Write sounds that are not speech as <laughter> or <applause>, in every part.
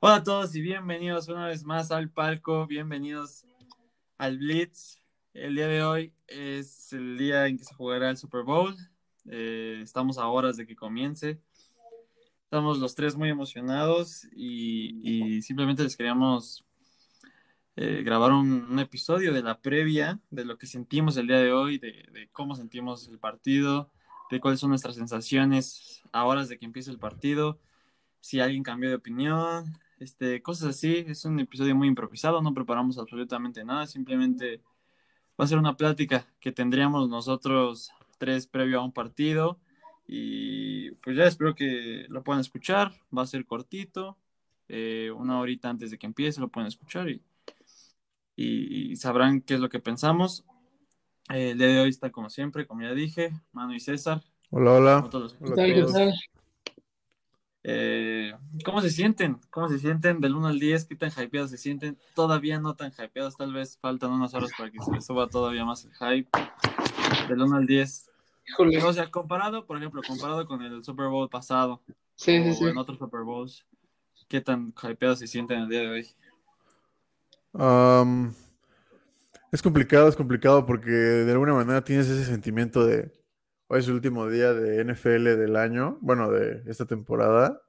Hola a todos y bienvenidos una vez más al palco, bienvenidos al Blitz. El día de hoy es el día en que se jugará el Super Bowl. Eh, estamos a horas de que comience. Estamos los tres muy emocionados y, simplemente les queríamos eh, grabar un, un, episodio de la previa, de lo que sentimos el día de hoy, de, de, cómo sentimos el partido, de cuáles son nuestras sensaciones a horas de que empiece el partido, si alguien cambió de opinión, este, cosas así. Es un episodio muy improvisado, no preparamos absolutamente nada, simplemente va a ser una plática que tendríamos nosotros tres previo a un partido. Y pues ya espero que lo puedan escuchar, va a ser cortito, eh, una horita antes de que empiece lo pueden escuchar y y, sabrán qué es lo que pensamos. Eh, el día de hoy está como siempre, como ya dije, Manu y César. Hola, hola. ¿Qué tal, qué tal? Eh, ¿Cómo se sienten? ¿Cómo se sienten del 1 al 10? ¿Qué tan hypeados se sienten? Todavía no tan hypeados, tal vez faltan unas horas para que se les suba todavía más el hype. Del 1 al 10. Híjole. O sea, comparado, por ejemplo, comparado con el Super Bowl pasado. Sí, o sí, sí. en otros Super Bowls, ¿qué tan hypeados se sienten el día de hoy? Um, es complicado, es complicado porque de alguna manera tienes ese sentimiento de hoy es el último día de NFL del año, bueno, de esta temporada.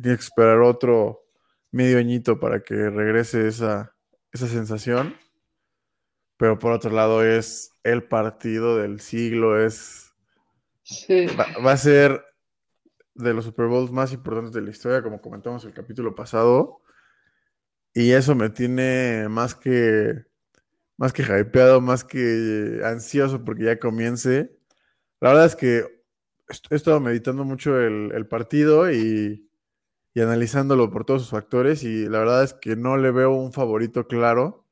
Tienes que esperar otro medio añito para que regrese esa, esa sensación. Pero por otro lado es el partido del siglo, es... Sí. Va, va a ser de los Super Bowls más importantes de la historia, como comentamos el capítulo pasado. Y eso me tiene más que, más que hypeado, más que ansioso porque ya comience. La verdad es que he estado meditando mucho el, el partido y, y, analizándolo por todos sus factores y la verdad es que no le veo un favorito claro.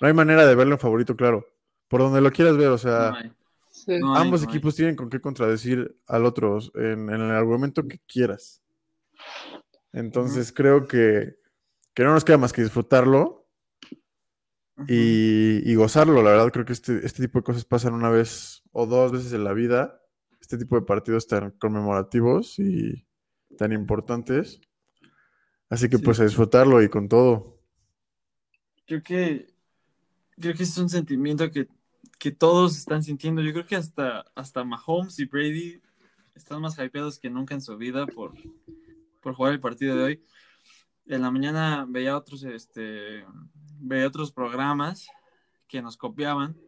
No hay manera de verle un favorito claro. Por donde lo quieras ver, o sea, No Sí. No hay, ambos no hay. equipos tienen con qué contradecir al otro en, en el argumento que quieras. Entonces creo que, que no nos queda más que disfrutarlo. Y, y gozarlo. La verdad, creo que este, este tipo de cosas pasan una vez o dos veces en la vida. Este tipo de partidos tan conmemorativos y tan importantes. Así que Sí. pues a disfrutarlo y con todo. Creo que creo que es un sentimiento que, que todos están sintiendo. Yo creo que hasta, hasta Mahomes y Brady están más hypeados que nunca en su vida por, por jugar el partido de hoy. En la mañana veía otros, este, veía otros programas que nos copiaban. <laughs>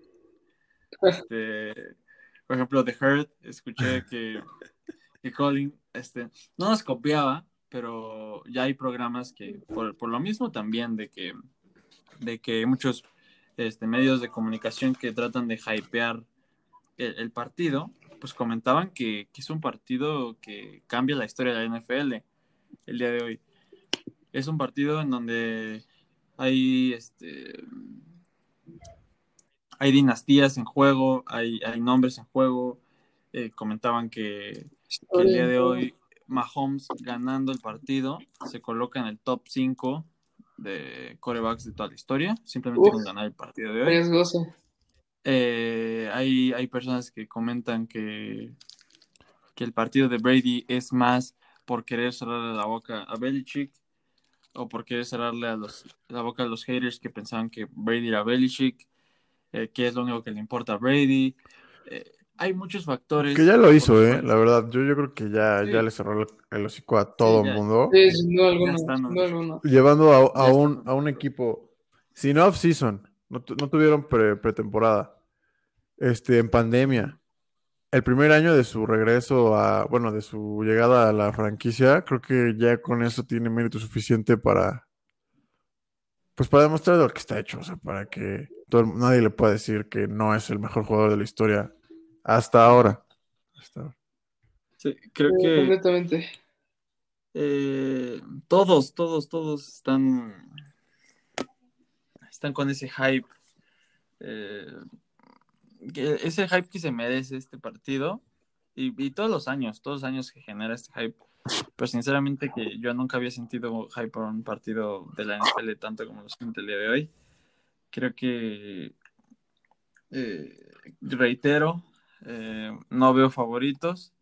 Este, por ejemplo, The Herd, escuché <laughs> que, que Colin este, no nos copiaba, pero ya hay programas que, por, por lo mismo también, de que, de que muchos este, medios de comunicación que tratan de hypear el, el partido, pues comentaban que, que, es un partido que cambia la historia de la NFL el día de hoy. Es un partido en donde hay este hay dinastías en juego, hay, hay nombres en juego. Eh, comentaban que, que, el día de hoy Mahomes ganando el partido se coloca en el top 5 de corebacks de toda la historia, simplemente Uf. con ganar el partido de hoy. Riesgoso. Eh, hay, hay personas que comentan que, que el partido de Brady es más por querer cerrarle la boca a Belichick o por querer cerrarle a los, la boca a los haters que pensaban que Brady era Belichick, eh, que es lo único que le importa a Brady. Eh, hay muchos factores. Que ya lo hizo, ¿eh? La verdad, yo, yo creo que ya, Sí. ya le cerró el, el hocico a todo el mundo. Sí, ¿no? alguna. Llevando a, a un, a un equipo sin off-season. No, no tuvieron pre- pretemporada. este, en pandemia. El primer año de su regreso a, bueno, de su llegada a la franquicia, creo que ya con eso tiene mérito suficiente para, pues para demostrar de lo que está hecho, o sea, para que todo nadie le pueda decir que no es el mejor jugador de la historia hasta ahora. Hasta ahora. Sí, creo Sí, que Completamente. eh, todos, todos, todos están, están con ese hype. eh, ese hype que se merece este partido. Y, y todos los años, todos los años que genera este hype. Pero sinceramente que yo nunca había sentido hype por un partido de la NFL tanto como lo siento el día de hoy. Creo que eh, reitero, eh, no veo favoritos.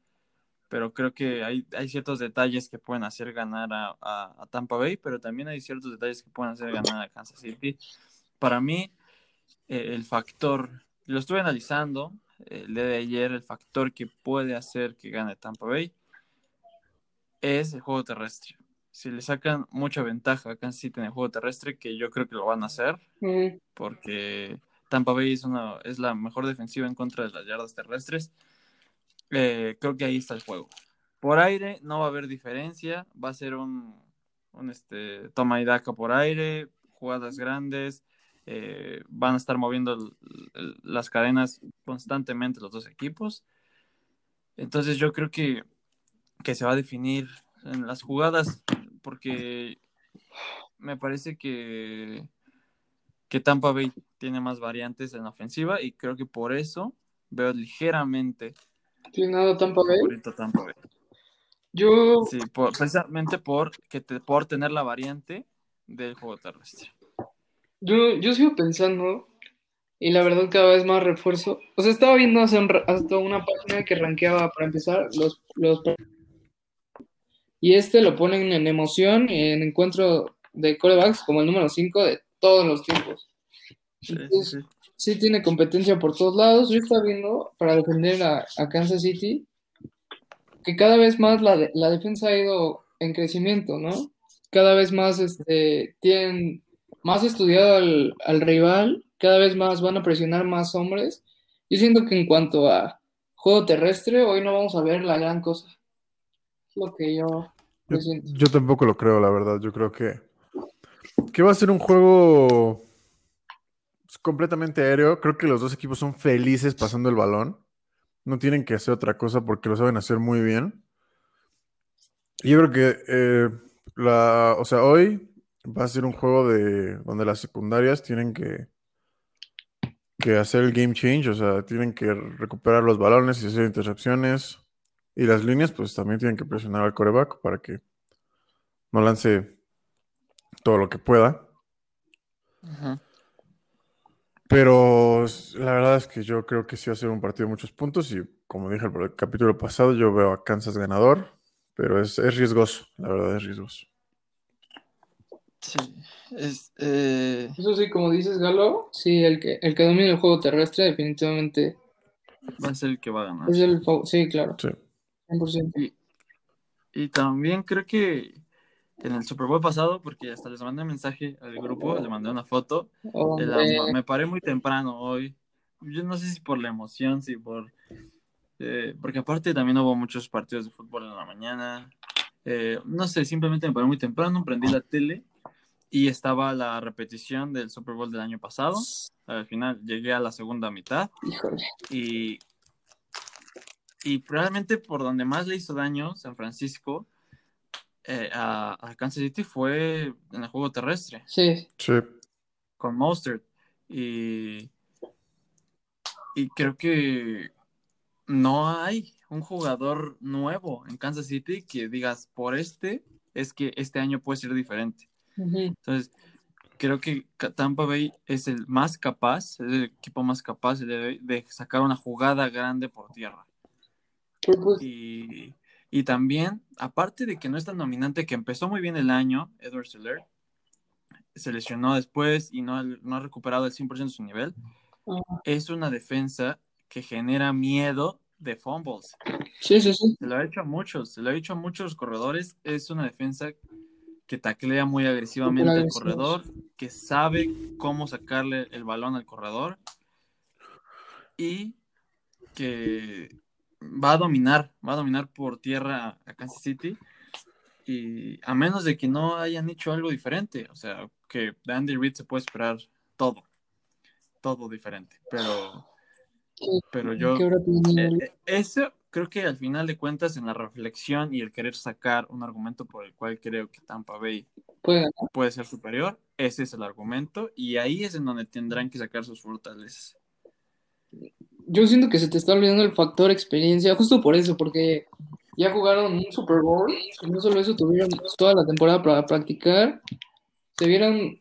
pero creo que hay, hay ciertos detalles que pueden hacer ganar a, a- a Tampa Bay, pero también hay ciertos detalles que pueden hacer ganar a Kansas City. Para mí, eh, el factor, lo estuve analizando el día de ayer, el factor que puede hacer que gane Tampa Bay es el juego terrestre. Si le sacan mucha ventaja a Kansas City en el juego terrestre, que yo creo que lo van a hacer, Mm, porque Tampa Bay es, una, es la mejor defensiva en contra de las yardas terrestres. Eh, creo que ahí está el juego. Por aire no va a haber diferencia, va a ser un, un, este, toma y daca por aire, jugadas grandes, eh, van a estar moviendo el- el- las cadenas constantemente los dos equipos. Entonces yo creo que, que se va a definir en las jugadas, porque me parece que, que Tampa Bay tiene más variantes en la ofensiva y creo que por eso veo ligeramente inclinado a Tampa Bay. Tampa. Yo, Sí, por- precisamente por, que te, por tener la variante del juego terrestre. Yo, yo sigo pensando, y la verdad cada vez más refuerzo. O sea, estaba viendo hace un hasta una página que rankeaba para empezar los, los y este lo ponen en emoción en encuentro de corebacks como el número 5 de todos los tiempos. Sí, sí, Entonces, sí. sí tiene competencia por todos lados. Yo estaba viendo para defender a, a Kansas City que cada vez más la, de- la defensa ha ido en crecimiento, ¿no? Cada vez más este, tienen más estudiado al, al rival, cada vez más van a presionar más hombres. Yo siento que en cuanto a juego terrestre, hoy no vamos a ver la gran cosa. Lo que yo, Yo, siento. yo tampoco lo creo, la verdad. Yo creo que, que va a ser un juego pues, completamente aéreo. Creo que los dos equipos son felices pasando el balón. No tienen que hacer otra cosa porque lo saben hacer muy bien. Y Yo creo que eh, la, o sea, hoy va a ser un juego de donde las secundarias tienen que, que hacer el game change, o sea, tienen que recuperar los balones y hacer intercepciones. Y las líneas, pues también tienen que presionar al coreback para que no lance todo lo que pueda. Pero la verdad es que yo creo que sí va a ser un partido de muchos puntos y como dije el capítulo pasado, yo veo a Kansas ganador, pero es, es riesgoso, la verdad es riesgoso. Sí, es, eh, Eso sí, como dices, Galo, sí, el que, el que domina el juego terrestre definitivamente va a ser el que va a ganar. es el... fa- Sí, claro, Sí. 100%. Y también creo que en el Super Bowl pasado, porque hasta les mandé un mensaje al grupo, le mandé una foto, de la- Hombre, me paré muy temprano hoy. Yo no sé si por la emoción, si por... eh, porque aparte también hubo muchos partidos de fútbol en la mañana. Eh, no sé, simplemente me paré muy temprano, prendí la tele y estaba la repetición del Super Bowl del año pasado. Al final llegué a la segunda mitad híjole. y, y probablemente por donde más le hizo daño San Francisco eh, a, a Kansas City fue en el juego terrestre Sí, Sí. con Mostert y, y creo que no hay un jugador nuevo en Kansas City que digas por este es que este año puede ser diferente. Entonces, creo que Tampa Bay es el más capaz, es el equipo más capaz de, de sacar una jugada grande por tierra. pero pues, Y, y también, aparte de que no es tan dominante, que empezó muy bien el año, Edward Seller, se lesionó después y no, no ha recuperado el 100% de su nivel, Ajá. es una defensa que genera miedo de fumbles. sí, sí, sí. Se lo ha hecho a muchos, se lo ha hecho a muchos corredores. Es una defensa que taclea muy agresivamente al corredor, que sabe cómo sacarle el balón al corredor y que va a dominar, va a dominar por tierra a Kansas City. Y a menos de que no hayan hecho algo diferente, o sea, que de Andy Reid se puede esperar todo, todo diferente, pero, pero yo eh, eh, eso creo que al final de cuentas en la reflexión y el querer sacar un argumento por el cual creo que Tampa Bay Puede puede ser superior, ese es el argumento y ahí es en donde tendrán que sacar sus fortalezas. Yo siento que se te está olvidando el factor experiencia, justo por eso, porque ya jugaron un Super Bowl y no solo eso, tuvieron toda la temporada para practicar. Se vieron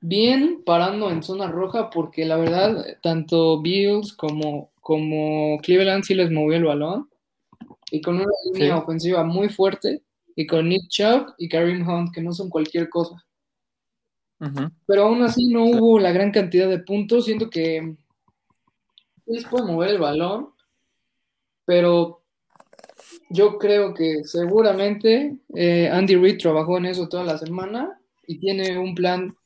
bien parando en zona roja porque la verdad, tanto Bills como, como Cleveland sí les movió el balón. y con una línea ofensiva muy fuerte y con Nick Chubb y Kareem Hunt que no son cualquier cosa. Pero aún así no hubo la gran cantidad de puntos. Siento que les puede mover el balón, pero yo creo que seguramente eh, Andy Reid trabajó en eso toda la semana y tiene un plan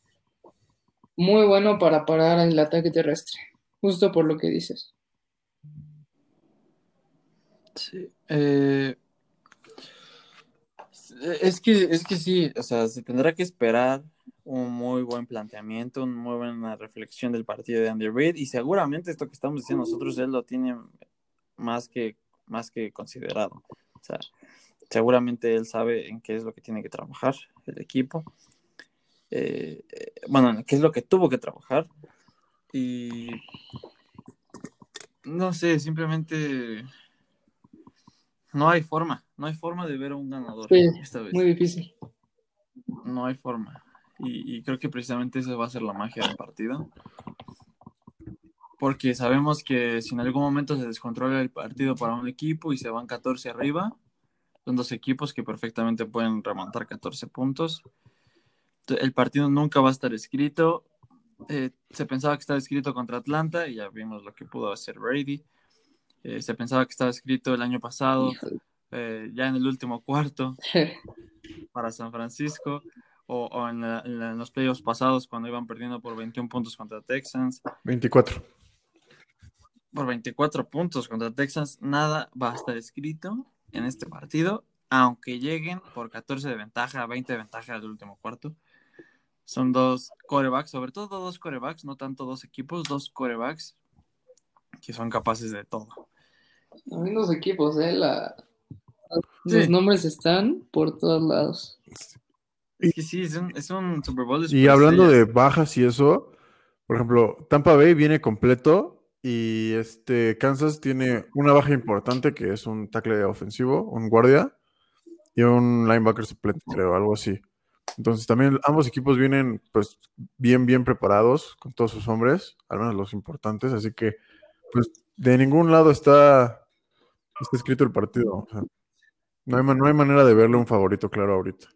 muy bueno para parar el ataque terrestre, justo por lo que dices. Eh, es que, es que sí, o sea, se tendrá que esperar un muy buen planteamiento, una muy buena reflexión del partido de Andy Reid y seguramente esto que estamos diciendo nosotros él lo tiene más que más que considerado. O sea, seguramente él sabe en qué es lo que tiene que trabajar el equipo. Eh, bueno, en qué es lo que tuvo que trabajar. Y no sé, simplemente no hay forma, no hay forma de ver a un ganador esta vez. Muy difícil. No hay forma. Y, creo que precisamente eso va a ser la magia del partido. Porque sabemos que si en algún momento se descontrola el partido para un equipo y se van 14 arriba, son dos equipos que perfectamente pueden remontar 14 puntos. El partido nunca va a estar escrito. Eh, se pensaba que estaba escrito contra Atlanta y ya vimos lo que pudo hacer Brady. Eh, se pensaba que estaba escrito el año pasado, eh, ya en el último cuarto, <laughs> para San Francisco o, en, los playoffs pasados cuando iban perdiendo por 21 puntos contra Texans. 24. Por 24 puntos contra Texans, nada va a estar escrito en este partido, aunque lleguen por 14 de ventaja, 20 de ventaja al último cuarto. Son dos corebacks, sobre todo dos corebacks, no tanto dos equipos, dos corebacks que son capaces de todo. Los equipos, ¿eh? Los nombres están por todos lados. Es que sí, es un, es un Super Bowl. y hablando de bajas y eso, por ejemplo, Tampa Bay viene completo y este Kansas tiene una baja importante que es un tackle ofensivo, un guardia y un linebacker suplente, creo, algo así. Entonces también ambos equipos vienen pues bien, bien preparados con todos sus hombres, al menos los importantes, así que pues de ningún lado está, está escrito el partido. no, hay, no hay manera de verle un favorito claro ahorita.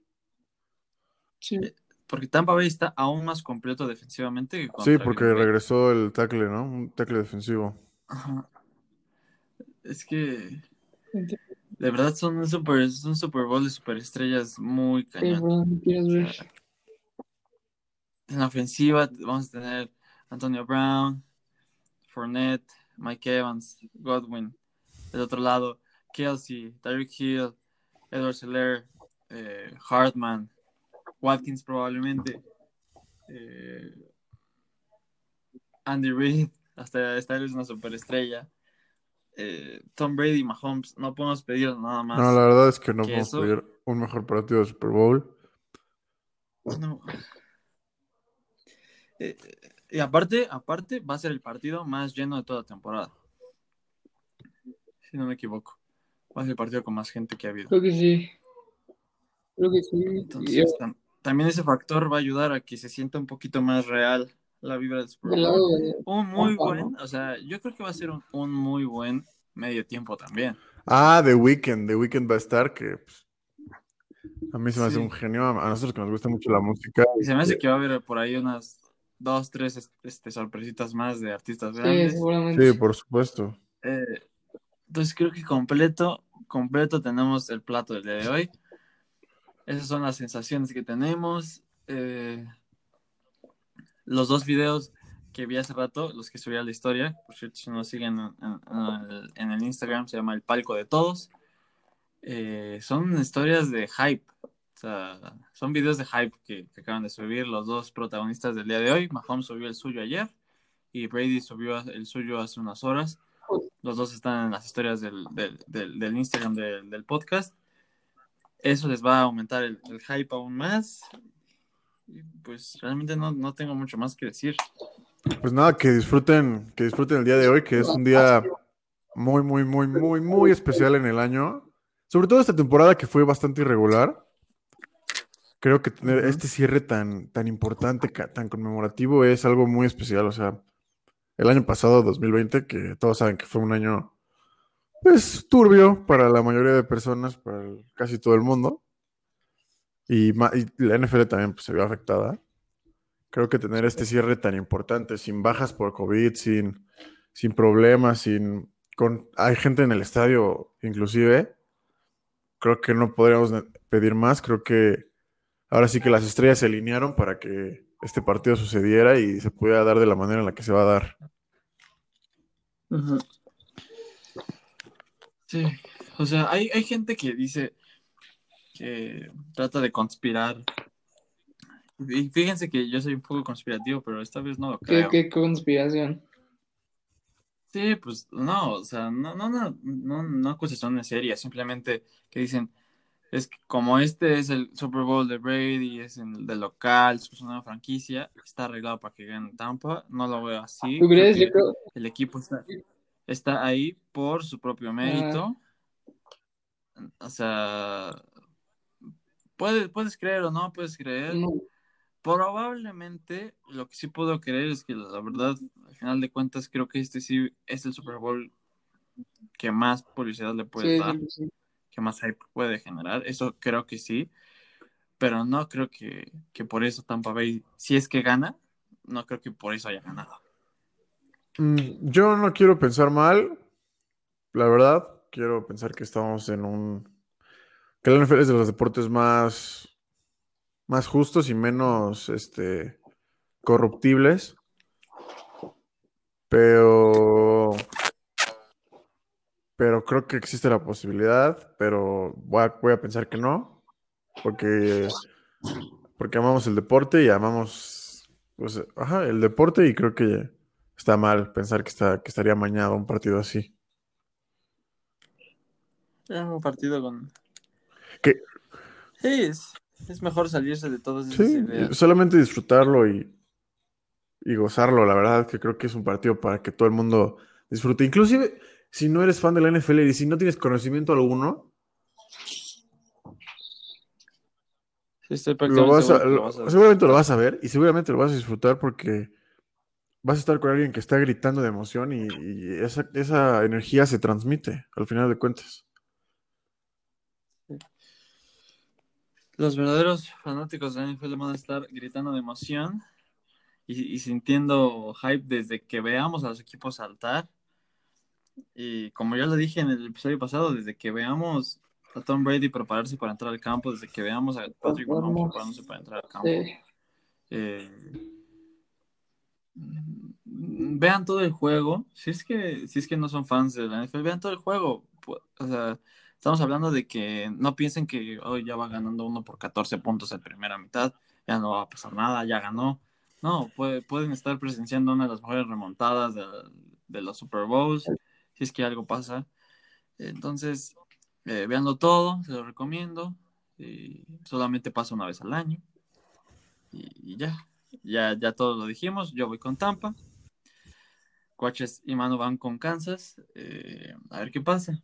Eh, porque Tampa Bay está aún más completo defensivamente. sí, porque regresó el tackle, ¿no? Un tackle defensivo. Es que de verdad son un Super, es un super Bowl de superestrellas muy cañón. En la ofensiva vamos a tener Antonio Brown, Fournette, Mike Evans, Godwin. Del otro lado, Kelsey, Tyreek Hill, Edward Seller, eh, Hartman, Watkins probablemente, eh, Andy Reid, <laughs> hasta esta es una superestrella. Eh, Tom Brady, Mahomes, no podemos pedir nada más. No, la verdad es que no podemos pedir un mejor partido de Super Bowl. No. <laughs> Eh, y aparte, aparte, va a ser el partido más lleno de toda la temporada. Si no me equivoco. Va a ser el partido con más gente que ha habido. Creo que sí. Creo que sí. Entonces, también ese factor va a ayudar a que se sienta un poquito más real la vibra del Super Un muy buen, o sea, yo creo que va a ser un, muy buen medio tiempo también. Ah, The Weeknd, The Weeknd va a estar, que pues, a mí se me hace un genio, a nosotros que nos gusta mucho la música. Y se me hace que va a haber por ahí unas dos, tres este, sorpresitas más de artistas grandes. Sí, seguramente. Sí, por supuesto. Eh, entonces creo que completo, completo tenemos el plato del día de hoy. Esas son las sensaciones que tenemos. Eh, los dos videos que vi hace rato, los que subí a la historia, por cierto, si nos siguen en, el, Instagram, se llama El Palco de Todos. Eh, son historias de hype. O sea, son videos de hype que, acaban de subir los dos protagonistas del día de hoy. Mahomes subió el suyo ayer y Brady subió el suyo hace unas horas. Los dos están en las historias del, del Instagram del podcast eso les va a aumentar el, hype aún más. Y pues realmente no, tengo mucho más que decir. Pues nada, que disfruten, que disfruten el día de hoy, que es un día muy, muy, muy, muy, muy especial en el año. Sobre todo esta temporada que fue bastante irregular. Creo que tener este cierre tan, tan importante, tan conmemorativo, es algo muy especial. O sea, el año pasado, 2020, que todos saben que fue un año pues turbio para la mayoría de personas, para casi todo el mundo. Y, y la NFL también pues, se vio afectada. Creo que tener este cierre tan importante, sin bajas por COVID, sin, sin problemas, sin con hay gente en el estadio, inclusive, creo que no podríamos pedir más. Creo que ahora sí que las estrellas se alinearon para que este partido sucediera y se pudiera dar de la manera en la que se va a dar. Sí, o sea, hay, hay gente que dice que trata de conspirar. Y fíjense que yo soy un poco conspirativo, pero esta vez no lo ¿Qué, creo. qué conspiración? Sí, pues no, o sea, no, no, no, no, no acusaciones serias, simplemente que dicen, es que como este es el Super Bowl de Brady, es el de local, es una franquicia, está arreglado para que gane Tampa, no lo veo así. ¿Tú creo crees? que Yo creo- el equipo está, está ahí por su propio mérito. O sea, puedes, puedes creer o no puedes creer. no, Probablemente lo que sí puedo creer es que la verdad, al final de cuentas, creo que este sí es el Super Bowl que más publicidad le puede sí, dar, sí, sí. Que más hype puede generar. Eso creo que sí. Pero no creo que, que por eso Tampa Bay, si es que gana, no creo que por eso haya ganado. Mm, Yo no quiero pensar mal, la verdad. Quiero pensar que estamos en un. que la NFL es de los deportes más. más justos y menos este, corruptibles. Pero. Pero creo que existe la posibilidad, pero voy a, voy a pensar que no. Porque. Porque amamos el deporte y amamos. Pues, ajá, el deporte y creo que está mal pensar que, está, que estaría amañado un partido así. Es un partido con. ¿Qué? Sí, es, es mejor salirse de todas esas Sí, ideas. solamente disfrutarlo y, y gozarlo. La verdad que creo que es un partido para que todo el mundo disfrute. Inclusive, si no eres fan de la NFL y si no tienes conocimiento alguno, Sí, estoy lo vas a- lo lo- vas seguramente lo vas a ver y seguramente lo vas a disfrutar porque vas a estar con alguien que está gritando de emoción y, y esa, esa energía se transmite al final de cuentas. Los verdaderos fanáticos de la NFL van a estar gritando de emoción y, y sintiendo hype desde que veamos a los equipos saltar. Y como ya lo dije en el episodio pasado, desde que veamos a Tom Brady prepararse para entrar al campo, desde que veamos a Patrick Mahomes preparándose para entrar al campo. Sí. Eh, vean todo el juego. Si es que, si es que no son fans de la NFL, vean todo el juego. O sea, estamos hablando de que no piensen que hoy ya va ganando uno por 14 puntos en primera mitad, ya no va a pasar nada, ya ganó. No, puede- pueden estar presenciando una de las mejores remontadas de, de los Super Bowls, si es que algo pasa. Entonces, eh, véanlo todo, se lo recomiendo. Y solamente pasa una vez al año. Y, ya, ya, ya todos lo dijimos. Yo voy con Tampa. Coaches y Manu van con Kansas. Eh, a ver qué pasa.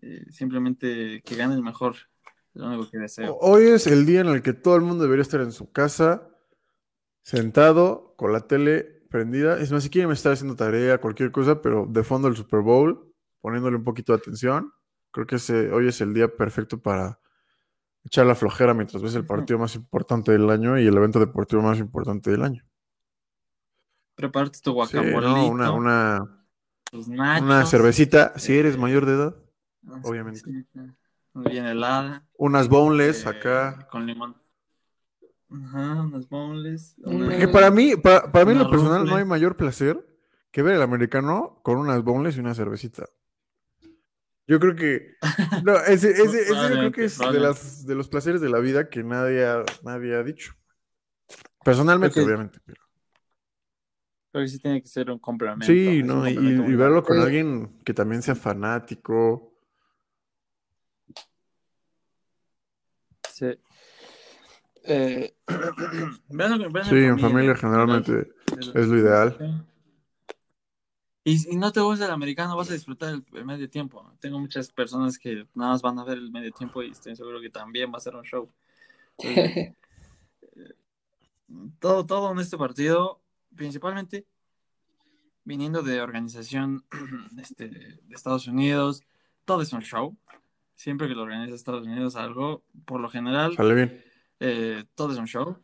Eh, simplemente que gane el mejor. Es lo único que deseo. Hoy es el día en el que todo el mundo debería estar en su casa, sentado, con la tele prendida. Es más, si quieren estar haciendo tarea, cualquier cosa, pero de fondo el Super Bowl, poniéndole un poquito de atención. Creo que ese, hoy es el día perfecto para echar la flojera mientras ves el partido más importante del año y el evento deportivo más importante del año. Prepárate tu Sí, guacamole, no, una, una, una cervecita, si eres eh, mayor de edad. una obviamente. cervecita, Bien helada. Unas boneless eh, acá. Con limón. Ajá, unas boneless. Una- Que para mí, para, para mí en lo personal no hay mayor placer que ver el americano con unas boneless y una cervecita. Yo creo que <laughs> no, ese, ese, ese yo creo que es de, las, de los placeres de la vida que nadie ha, nadie ha dicho. Personalmente, obviamente. pero- Creo que sí tiene que ser un complemento. Sí, no, y, complemento muy y verlo con alguien que también sea fanático. Sí. Eh, <clears throat> Sí, en familia generalmente es lo ideal. Sí. Y si no te gusta el americano, vas a disfrutar el, el medio tiempo. Tengo muchas personas que nada más van a ver el medio tiempo y estoy seguro que también va a ser un show. Entonces, <laughs> todo, todo en este partido, principalmente viniendo de organización <clears throat> este, de Estados Unidos, todo es un show. Siempre que lo organiza Estados Unidos algo, por lo general, Sale bien. Eh, todo es un show.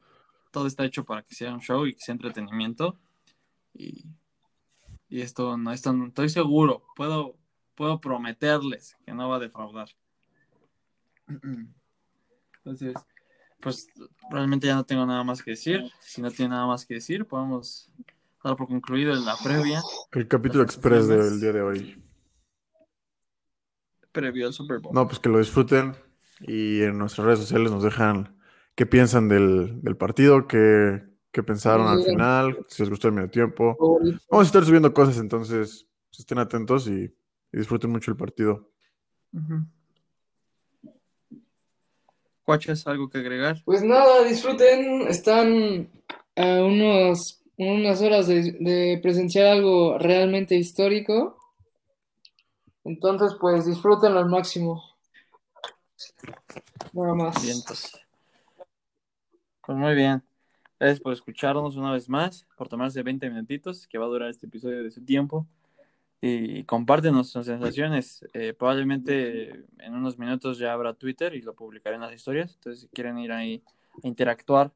Todo está hecho para que sea un show y que sea entretenimiento. Y, y esto no esto no- estoy seguro, puedo, puedo prometerles que no va a defraudar. <clears throat> Entonces, pues realmente ya no tengo nada más que decir. Si no tiene nada más que decir, podemos dar por concluido en la previa El capítulo express del día de hoy. previo al Super Bowl. No, pues que lo disfruten y en nuestras redes sociales nos dejan qué piensan del, del partido, qué, qué pensaron al final, si les gustó el medio tiempo. Vamos a estar subiendo cosas, entonces estén atentos y, y disfruten mucho el partido. Ujú. Guachas, ¿algo que agregar? Pues nada, disfruten. Están a unos, unas horas de, de presenciar algo realmente histórico. Entonces, pues disfrútenlo al máximo. Nada más. Vientos. Pues muy bien. Gracias por escucharnos una vez más, por tomarse 20 minutitos, que va a durar este episodio de su tiempo. Y compártenos sus sensaciones. Eh, probablemente en unos minutos ya habrá Twitter y lo publicaré en las historias. Entonces, si quieren ir ahí a interactuar,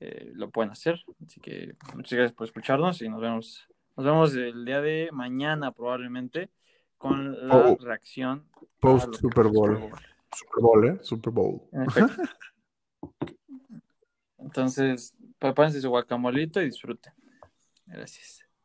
eh, lo pueden hacer. Así que muchas gracias por escucharnos y nos vemos. Nos vemos el día de mañana, probablemente, con la Oh. reacción. Post. Super Bowl. Super Bowl, ¿eh? Super Bowl. <laughs> Entonces, prepárense su guacamolito y disfruten. Gracias.